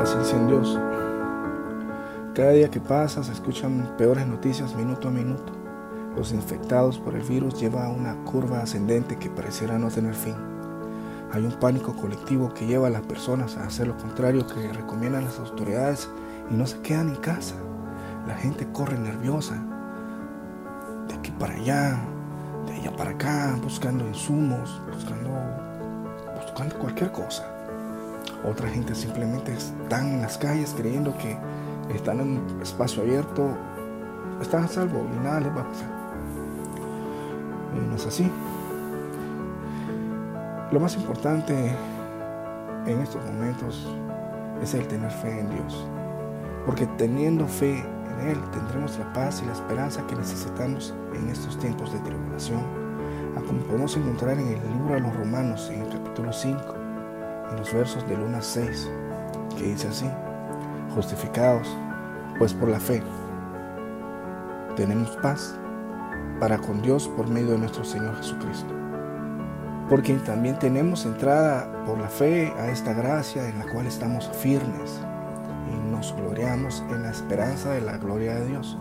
Dios. Cada día que pasa se escuchan peores noticias minuto a minuto. Los infectados por el virus llevan una curva ascendente que pareciera no tener fin. Hay un pánico colectivo que lleva a las personas a hacer lo contrario que recomiendan las autoridades y no se quedan en casa. La gente corre nerviosa de aquí para allá, de allá para acá, buscando insumos, buscando, buscando cualquier cosa. Otra gente simplemente están en las calles creyendo que están en un espacio abierto, están a salvo y nada les va a pasar. Y no es así. Lo más importante en estos momentos es el tener fe en Dios. Porque teniendo fe en Él tendremos la paz y la esperanza que necesitamos en estos tiempos de tribulación. A como podemos encontrar en el libro de los Romanos, en el capítulo 5, en los versos del 1 a 6, que dice así, justificados pues por la fe tenemos paz para con Dios por medio de nuestro Señor Jesucristo. Porque también tenemos entrada por la fe a esta gracia en la cual estamos firmes y nos gloriamos en la esperanza de la gloria de Dios.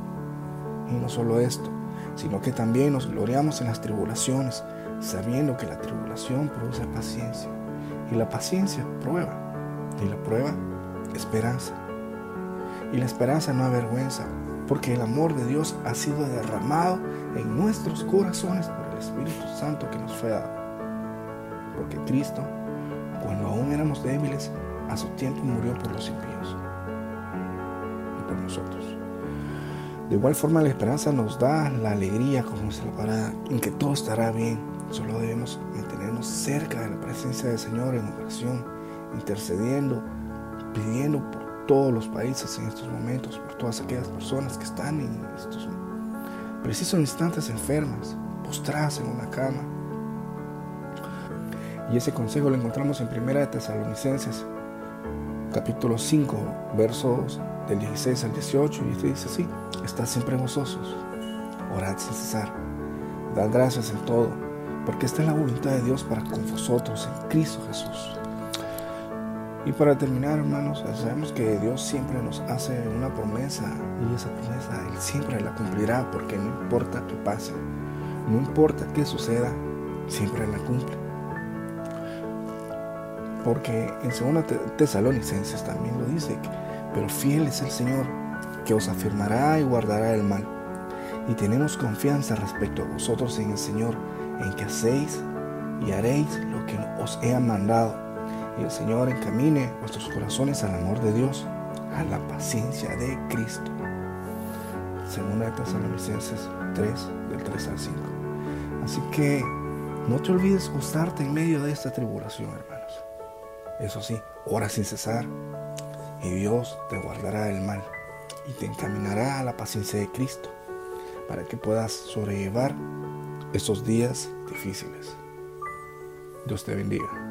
Y no solo esto, sino que también nos gloriamos en las tribulaciones, sabiendo que la tribulación produce paciencia y la paciencia prueba y la prueba esperanza. Y la esperanza no avergüenza, porque el amor de Dios ha sido derramado en nuestros corazones por el Espíritu Santo que nos fue dado. Porque Cristo, cuando aún éramos débiles, a su tiempo murió por los impíos y por nosotros. De igual forma la esperanza nos da la alegría, como dice la palabra, en que todo estará bien. Solo debemos mantenernos cerca de la presencia del Señor en oración, intercediendo, pidiendo por todos los países en estos momentos, por todas aquellas personas que están en estos precisos instantes enfermas, postradas en una cama. Y ese consejo lo encontramos en Primera de Tesalonicenses, capítulo 5, versos del 16 al 18, y dice así, estad siempre gozosos, orad sin cesar, dad gracias en todo, porque esta es la voluntad de Dios para con vosotros en Cristo Jesús. Y para terminar, hermanos, sabemos que Dios siempre nos hace una promesa y esa promesa Él siempre la cumplirá porque no importa qué pase, no importa qué suceda, siempre la cumple. Porque en 2 Tesalonicenses también lo dice, pero fiel es el Señor que os afirmará y guardará el mal. Y tenemos confianza respecto a vosotros en el Señor, en que hacéis y haréis lo que os he mandado y el Señor encamine vuestros corazones al amor de Dios, a la paciencia de Cristo. Segunda de Tesalonicenses 3, del 3 al 5. Así que no te olvides gustarte en medio de esta tribulación, hermanos. Eso sí, ora sin cesar y Dios te guardará del mal y te encaminará a la paciencia de Cristo para que puedas sobrellevar esos días difíciles. Dios te bendiga.